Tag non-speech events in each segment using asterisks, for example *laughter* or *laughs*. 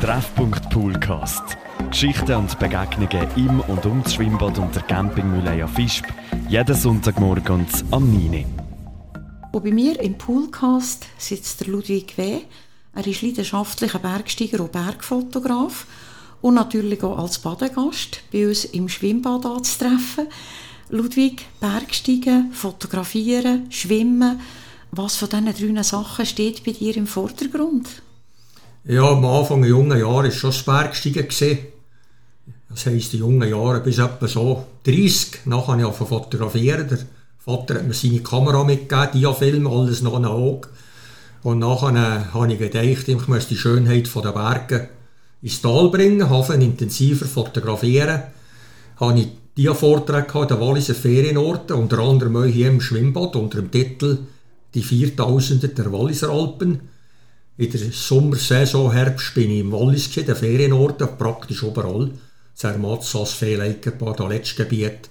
Treffpunkt Poolcast. Geschichten und Begegnungen im und um das Schwimmbad und der Campingmühle Fischb. Jeden Sonntagmorgen am 9. Und bei mir im Poolcast sitzt der Ludwig W. Er ist leidenschaftlicher Bergsteiger und Bergfotograf und natürlich auch als Badegast bei uns im Schwimmbad anzutreffen. Ludwig, Bergsteigen, Fotografieren, Schwimmen, was von diesen drei Sachen steht bei dir im Vordergrund? Ja, am Anfang der jungen Jahre war schon das Bergsteigen. Das heisst, die jungen Jahre bis etwa so 30. Nachher habe ich angefangen fotografieren. Der Vater hat mir seine Kamera mitgegeben, Diafilm, alles noch analog. Und nachher äh, habe ich gedacht, ich muss die Schönheit der Berge ins Tal bringen, habe intensiver fotografieren. Habe ich Dia-Vorträge an den Walliser Ferienorten, unter anderem hier im Schwimmbad unter dem Titel «Die Viertausender der Walliser Alpen». In der Sommersaison, Herbst bin ich im Wallis, den Ferienorten, praktisch überall. Zermatt, Fehleikerbad, das letzte Gebiet.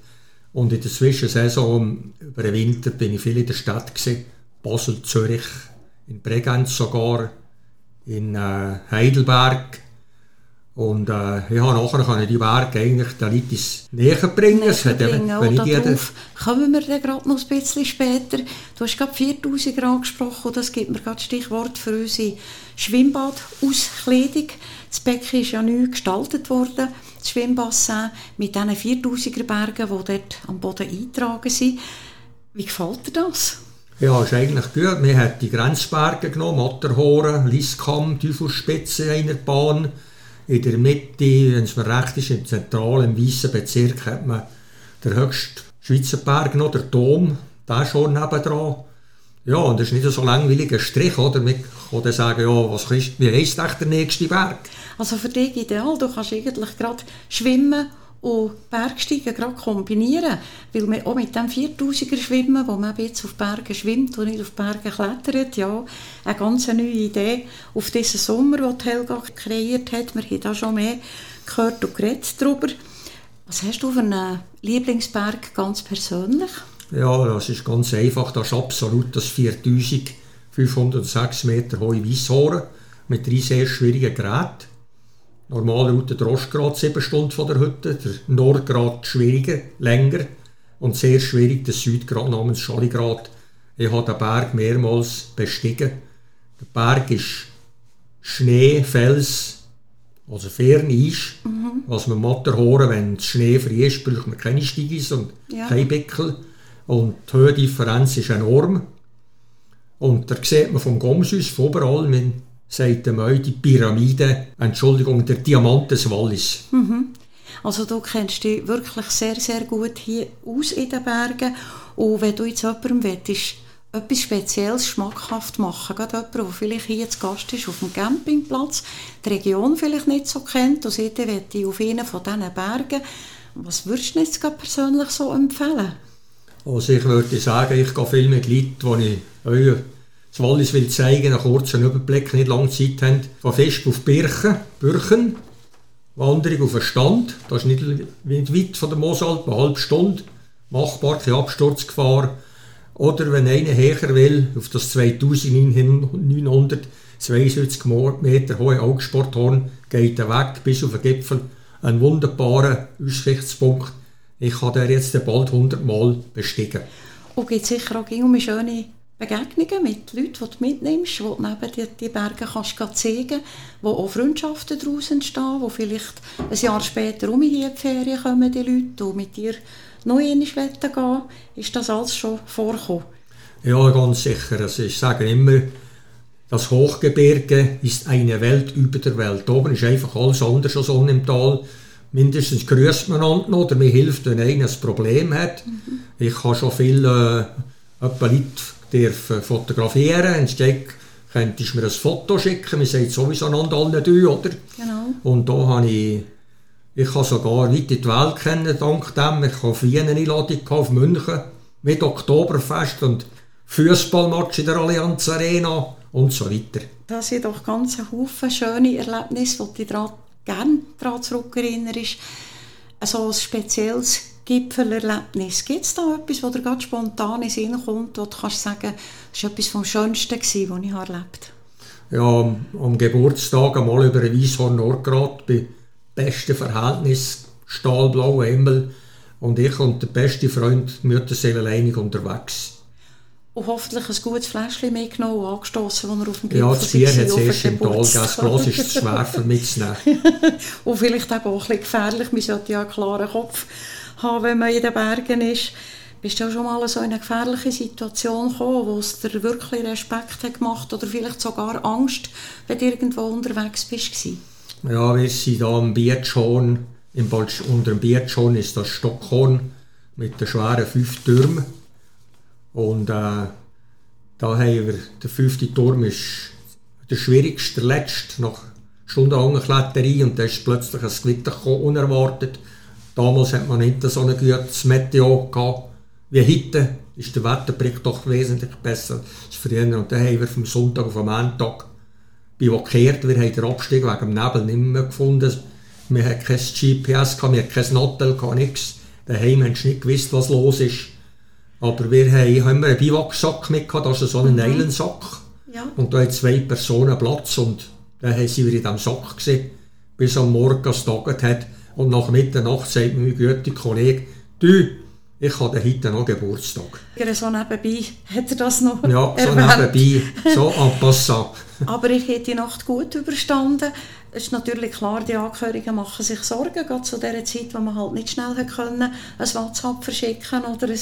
Und in der Zwischensaison, über den Winter, bin ich viel in der Stadt. Gewesen. Basel, Zürich, in Bregenz sogar, in äh, Heidelberg. Und äh, ja, nachher kann ich die Berge eigentlich den Leuten näher bringen. Näher bringen. Wenn ich darauf kommen wir dann gerade noch ein bisschen später. Du hast gerade 4000 angesprochen und das gibt mir gerade Stichwort für unsere Schwimmbadauskleidung. Das Becken ist ja neu gestaltet worden, das Schwimmbassin, mit diesen 4000er Bergen, die dort am Boden eingetragen sind. Wie gefällt dir das? Ja, ist eigentlich gut. Wir haben die Grenzberge genommen, Matterhorn, Liskam, Teufelsspitze in einer Bahn. In der Mitte, wenn es mir recht ist, im zentralen, weißen Bezirk, hat man den höchsten Schweizer Berg noch, der Dom, der schon nebendran. Ja, und das ist nicht so langweiliger Strich, oder? Man kann dann sagen, ja, was ist, wie heisst der nächste Berg? Also für dich ideal, du kannst eigentlich gerade schwimmen und Bergsteigen gerade kombinieren. Weil man auch mit dem 4000er Schwimmen, wo man jetzt auf Bergen schwimmt und nicht auf Bergen klettert, ja, eine ganz neue Idee auf diesen Sommer, den Helga kreiert hat. Wir haben da schon mehr gehört und geredet darüber. Was hast du für einen Lieblingsberg ganz persönlich? Ja, das ist ganz einfach. Das ist absolut das 4506 Meter hohe Weisshorn mit drei sehr schwierigen Geräten. Normale Route der Ostgrad 7 Stunden von der Hütte, der Nordgrad schwieriger, länger und sehr schwierig der Südgrad namens Schaligrad. Ich habe den Berg mehrmals bestiegen. Der Berg ist Schnee, Fels, also Ferneis, mhm. was man Matterhorn, wenn es Schnee frei ist, braucht man keine Stiegis und ja. keine Bickel. Und die Höhendifferenz ist enorm. Und da sieht man vom Gomsus, von überall, sagt einmal die Pyramide, Entschuldigung, der Diamant des Wallis. Mhm. Also du kennst dich wirklich sehr, sehr gut hier aus in den Bergen und wenn du jetzt jemandem willst, etwas Spezielles schmackhaft machen, gerade jemand, der vielleicht hier zu Gast ist auf dem Campingplatz, die Region vielleicht nicht so kennt und sagt, ich auf einen von diesen Bergen, was würdest du jetzt persönlich so empfehlen? Also ich würde sagen, ich gehe viel mit Leuten, die ich das Wallis will zeigen, einen kurzen Überblick, nicht lange Zeit haben. Von Fest auf Birchen, Birchen, Wanderung auf den Stand, das ist nicht, weit von der Mosalp, eine halbe Stunde, machbar, keine Absturzgefahr. Oder wenn einer höher will, auf das 2972 Meter hohe Augsporthorn, geht er weg bis auf den Gipfel. Ein wunderbarer Aussichtspunkt. Ich kann den jetzt bald 100 Mal bestiegen. Und gibt sicher auch um schöne Begegnungen mit Leuten, die du mitnimmst, wo du neben dir die Berge kannst zeigen wo auch Freundschaften daraus entstehen, wo vielleicht ein Jahr später um hier in die Ferien kommen die Leute und mit dir noch einmal gehen Ist das alles schon vorgekommen? Ja, ganz sicher. Also ich sage immer, das Hochgebirge ist eine Welt über der Welt. Oben ist einfach alles anders als unten im Tal. Mindestens grüßt man noch oder mir hilft, wenn einer ein Problem hat. Mhm. Ich habe schon viele äh, Leute dürfen fotografieren. Entsteht, könntest du mir ein Foto schicken, wir sind sowieso einander alle drei, oder? Genau. Und da habe ich, ich habe sogar weit in die Welt kennen, dank dem. Ich habe Wien eine Einladung auf München mit Oktoberfest und Fußballmatch in der Allianz Arena und so weiter. Das sind doch ganz Haufen schöne Erlebnisse, die du gerne daran zurückerinnerst. Also ein spezielles Gipfelerlebnis. Gibt es da etwas, wo dir ganz spontan in Sinn kommt, wo du kannst sagen, das war etwas vom Schönsten, was ich erlebt habe? ja, am, Geburtstag einmal über ein Weisshorn Nordgrad bei bestem Verhältnis, stahlblauer Himmel und ich und der beste Freund Mütterseelenleinig unterwegs. Und hoffentlich ein gutes Fläschchen mitgenommen und angestossen, als er auf dem Gipfel Ja, das Bier hat es erst im Tal. Das Glas ist zu schwer für mitzunehmen. *laughs* und vielleicht auch ein bisschen gefährlich. Man sollte ja einen klaren Kopf haben, wenn man in den Bergen ist. Bist du auch schon mal so in eine gefährliche Situation gekommen, wo es dir wirklich Respekt hat gemacht oder vielleicht sogar Angst, wenn du irgendwo unterwegs bist? Ja, wir sind hier am Biertschorn, unter dem Biertschorn ist das Stockhorn mit den schweren fünf Türmen. Und äh, da haben wir, der fünfte Turm ist der schwierigste, der letzte, nach stundenlanger Kletterei und da ist plötzlich ein Gewitter gekommen, unerwartet. Damals hat man nicht so ein gutes Meteo gehabt wie heute. Ist der Wetterbericht doch wesentlich besser als früher. Und dann haben wir vom Sonntag auf den Montag bivakiert. Wir haben den Abstieg wegen dem Nebel nicht mehr gefunden. Wir hatten kein GPS, wir hatten kein Nattel, nichts. Daheim haben sie nicht gewusst, was los ist. Aber wir haben, haben einen Biwaksack mitgehabt, das ist so ein mhm. Neilensack. Ja. Und da haben zwei Personen Platz und dann sie wieder in diesem Sack gesehen, bis am Morgen es taget hat. Und nach Mitternacht sagt mein guter Kollege, du, ich habe heute noch Geburtstag. So nebenbei hat er das noch Ja, so nebenbei, so en passant. *laughs* Aber ich hätte die Nacht gut überstanden. Es ist natürlich klar, die Angehörigen machen sich Sorgen, gerade zu der Zeit, wo man halt nicht schnell können, ein WhatsApp verschicken oder ein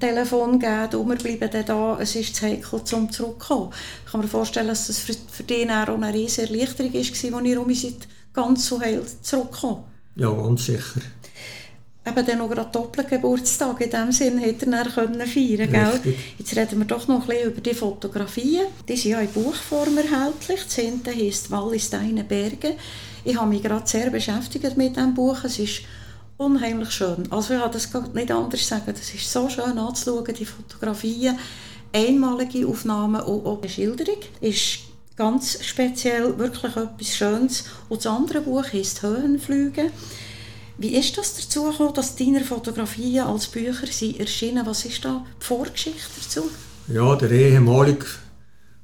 Telefon geben, und wir bleiben dann da, es ist zu heikel, um zurückzukommen. Ich kann mir vorstellen, dass das für, für die auch eine riesige Erleichterung war, als ihr um ganz so heil zurückgekommen. Ja, ganz sicher eben dann noch gerade Doppelgeburtstag. In dem Sinn hätte er können feiern gell? Jetzt reden wir doch noch ein bisschen über die Fotografien. Die sind ja in Buchform erhältlich. Das hinten heisst «Wallis Deine Berge». Ich habe mich gerade sehr beschäftigt mit diesem Buch. Es ist unheimlich schön. Also ich kann das nicht anders sagen. Es ist so schön anzuschauen, die Fotografien. Einmalige Aufnahmen und auch die Schilderung ist ganz speziell, wirklich etwas Schönes. Und das andere Buch heisst «Höhenflüge». Wie ist das dazu gekommen, dass deine Fotografien als Bücher sind erschienen? Was ist da die Vorgeschichte dazu? Ja, der ehemalige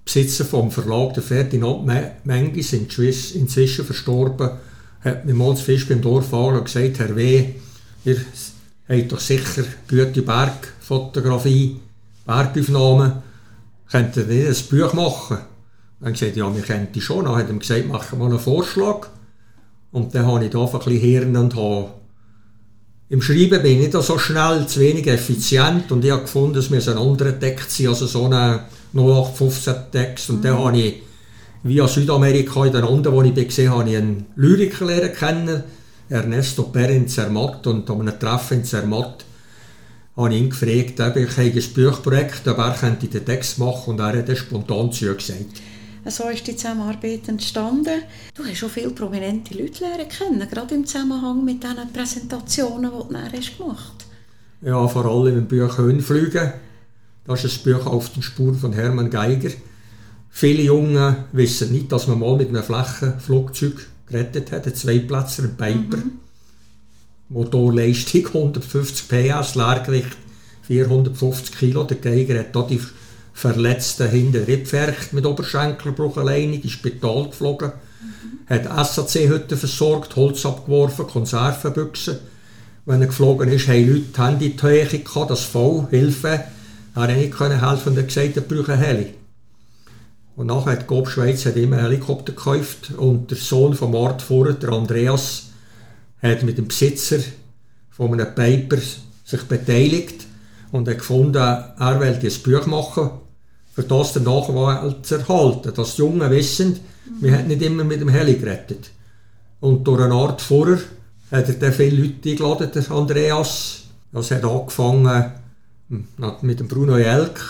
Besitzer vom Verlag, der Ferdinand Mengis, inzwischen verstorben, hat mir mal Fisch beim Dorf und gesagt, Herr W., ihr habt doch sicher gute Bergfotografie, Bergaufnahmen, könnt ihr nicht ein Buch machen? Dann gesagt, ja, wir könnten schon. Dann hat er gesagt, machen wir einen Vorschlag. Und dann habe ich da ein bisschen Hirn und habe im Schreiben bin ich nicht so schnell, zu wenig effizient und ich habe gefunden, es muss ein anderer Text sein, also so ein 0815-Text. Und mhm. dann habe ich via Südamerika in den Anden, wo ich gesehen habe, ich einen Lyriker lernen kennen, Ernesto Perin Zermatt. Und an einem Treffen in Zermatt habe ich ihn gefragt, ob ich ein Buchprojekt, ob er den Text machen und er hat dann spontan zugesagt. So ist die Zusammenarbeit entstanden. Du hast schon viele prominente Leute lernen kennen, gerade im Zusammenhang mit diesen Präsentationen, die du dann hast gemacht Ja, vor allem im Buch Höhenflüge. Das ist ein Buch auf den Spuren von Hermann Geiger. Viele Junge wissen nicht, dass man mal mit einem Flächenflugzeug gerettet hat, ein Zweiplätzer, ein Piper. Mhm. Motorleistung *laughs* 150 PS, Leergewicht 450 Kilo. Der Geiger hat da die Verletzten hinter Rippfercht mit Oberschenkelbruch alleine ins Spital geflogen, mhm. hat SAC-Hütten versorgt, Holz abgeworfen, Konservenbüchsen. Wenn er geflogen ist, haben Leute die Hände in die Höhe gehabt, das voll, Hilfe. Er konnte nicht helfen und er gesagt, er braucht einen Heli. Und nachher hat Gob Schweiz hat immer Helikopter gekauft und der Sohn von Art vorher, der Andreas, hat mit dem Besitzer von einem Paper sich beteiligt und hat gefunden, er wollte ein Buch machen, für das der Nachwelt zu erhalten. Dass die Jungen wissen, mhm. wir haben nicht immer mit dem Heli gerettet. Und durch eine Art Vorher hat er dann viele Leute eingeladen, der Andreas. Das hat angefangen hm, mit dem Bruno Jelk.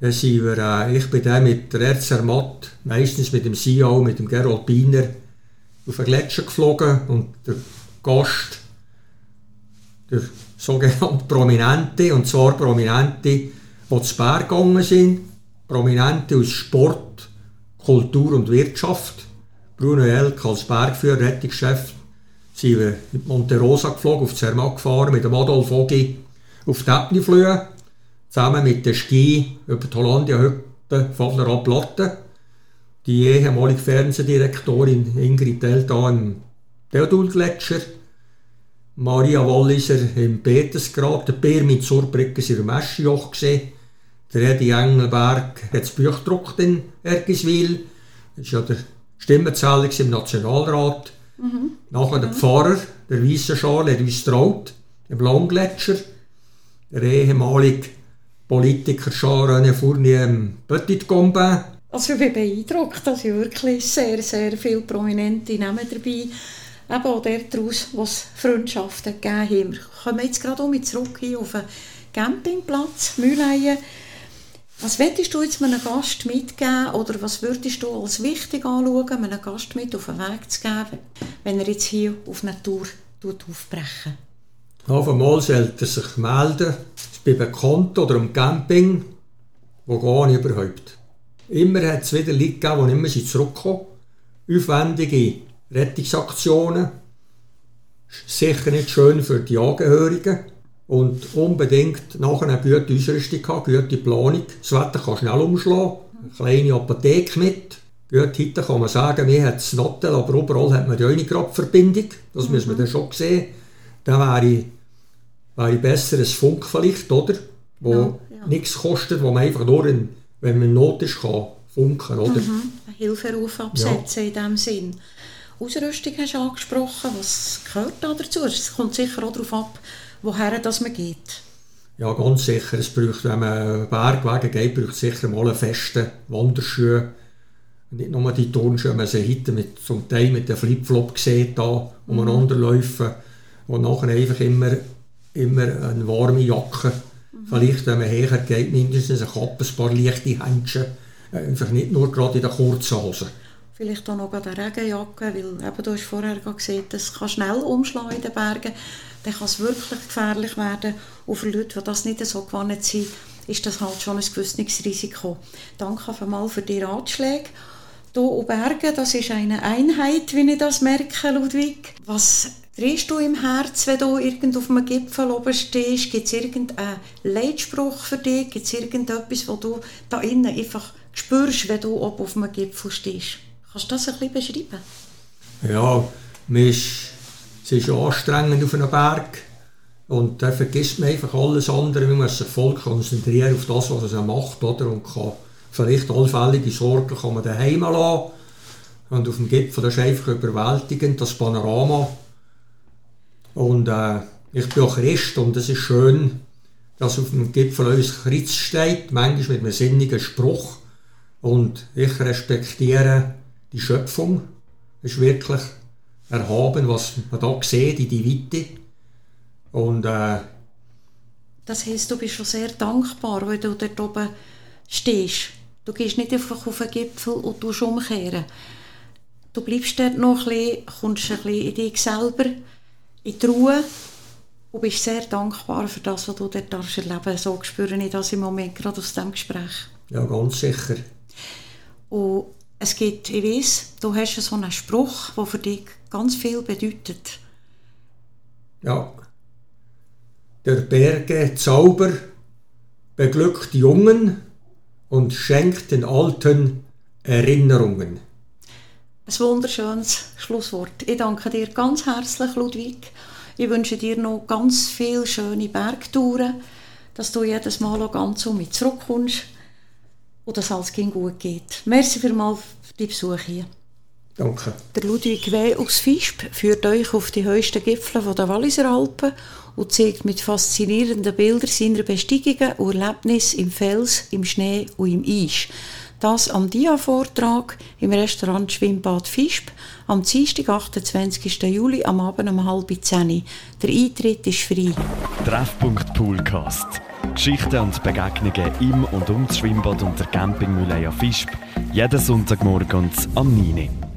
Dann sind wir, äh, ich bin dann mit der Erzer Matt, meistens mit dem CEO, mit dem Gerold Biener, auf den Gletscher geflogen und der Gast, der sogenannte Prominente, und zwar Prominente, die zu Berg gegangen sind, Prominente aus Sport, Kultur und Wirtschaft. Bruno Elk als Bergführer, Rettungschef, sind wir mit Monte Rosa geflogen, auf Zermatt gefahren, mit dem Adolf Ogi auf die Äppniflühe, zusammen mit den Ski über die Hollandia-Hütte, Fadler Platte. die ehemalige Fernsehdirektorin Ingrid Delta im Theodulgletscher, Maria Walliser im Petersgrab, der Bär mit Surbrücke in der Meschjoch gesehen, der Edi Engelberg hat das Buch gedruckt in Ergiswil, das war ja der Stimmenzähler im Nationalrat. Mhm. Nachher der Pfarrer, der Weisse Schal, hat uns traut, im Langgletscher, der ehemalige Politiker Jean-René Fournier im Petit Gombin. Also ich bin beeindruckt, dass wirklich sehr, sehr viele Prominente Namen dabei eben auch daraus, was Freundschaften gegeben haben. Wir kommen jetzt gerade um zurück hier auf den Campingplatz Mühleien. Was würdest du jetzt einem Gast mitgeben oder was würdest du als wichtig anschauen, einem Gast mit auf den Weg zu geben, wenn er jetzt hier auf eine Tour aufbrechen Auf einmal sollte er sich melden, bei bekannt oder am Camping, wo gar nicht überhaupt. Immer hat es wieder Leute gegeben, die immer zurückkommen. Aufwendige Rettungsaktionen. Sicher nicht schön für die Angehörigen. Und unbedingt nachher eine gute Ausrüstung haben, gute Planung. Das Wetter kann schnell umschlagen. Eine kleine Apotheke mit. Gut, heute kann man sagen, wir haben es Nottel, aber überall hat man die eine Grabverbindung. Das mhm. müssen wir dann schon sehen. Dann wäre, wäre besser ein Funk vielleicht, oder? Wo ja, ja. nichts kostet, wo man einfach nur, in, wenn man in Not ist, kann funken, oder? Mhm. Hilferuf absetzen ja. in diesem Sinn. Ausrüstung hast du angesprochen. Was gehört da dazu? Es kommt sicher auch darauf ab, woher das man geht. Ja, ganz sicher. Es braucht, wenn man Bergwege geht, braucht es sicher mal einen festen Wanderschuh. Nicht nur die Turnschuhe, man sie heute mit, zum Teil mit den Flipflop sieht, da umeinander laufen. Und nachher einfach immer, immer eine warme Jacke. Mhm. Vielleicht, wenn man hergeht, mindestens eine Kappe, ein paar leichte Händchen. Einfach nicht nur gerade in den kurzen Hosen. Vielleicht auch noch eine Regenjacke, weil eben, du hast vorher gesehen, das kann schnell umschlagen in den Bergen. Dann kann es wirklich gefährlich werden. Und für Leute, die das nicht so gewohnt sind, ist das halt schon ein gewisses Risiko. Danke einmal für die Ratschläge. Hier und Bergen, das ist eine Einheit, wie ich das merke, Ludwig. Was drehst du im Herz, wenn du irgend auf einem Gipfel oben stehst? Gibt es irgendeinen Leitspruch für dich? Gibt es irgendetwas, was du da innen einfach spürst, wenn du oben auf einem Gipfel stehst? Kannst du das ein bisschen beschreiben? Ja, ist, es ist anstrengend auf einem Berg. Und da vergisst man einfach alles andere. Man muss sich voll konzentrieren auf das, was er macht. Oder? Und kann vielleicht allfällige Sorgen kann man daheim lassen. Und auf dem Gipfel das ist einfach überwältigend, das Panorama. Und äh, ich bin auch Christ und es ist schön, dass auf dem Gipfel uns Kreuz steht, manchmal mit einem sinnigen Spruch. Und ich respektiere die Schöpfung ist wirklich erhaben, was man da sieht in die Weite. Und, äh, das heisst, du bist schon sehr dankbar, wenn du dort oben stehst. Du gehst nicht einfach auf den Gipfel und tust umkehren. Du bleibst dort noch ein bisschen, kommst ein bisschen in dich selber, in die Ruhe und bist sehr dankbar für das, was du dort erleben darfst. So spüre ich das im Moment gerade aus diesem Gespräch. Ja, ganz sicher. Und es gibt, ich weiss, du hast so einen Spruch, der für dich ganz viel bedeutet. Ja. Der Berge Zauber beglückt Jungen und schenkt den Alten Erinnerungen. Ein wunderschönes Schlusswort. Ich danke dir ganz herzlich, Ludwig. Ich wünsche dir noch ganz viele schöne Bergtouren, dass du jedes Mal auch ganz um mich zurückkommst und dass alles gut geht. Merci vielmals für die Besuch hier. Danke. Der Ludwig W. aus Visp führt euch auf die höchsten Gipfel der Walliser Alpen und zeigt mit faszinierenden Bildern seine Bestiegungen und Erlebnisse im Fels, im Schnee und im Eis. Das am Dia-Vortrag im Restaurant Schwimmbad Visp am Dienstag, 28. Juli, am Abend um halb zehn. Der Eintritt ist frei. Treffpunkt Poolcast. Geschichten und Begegnungen im und um das Schwimmbad und der Campingmühle Visp. Jeden Sonntagmorgen am 9.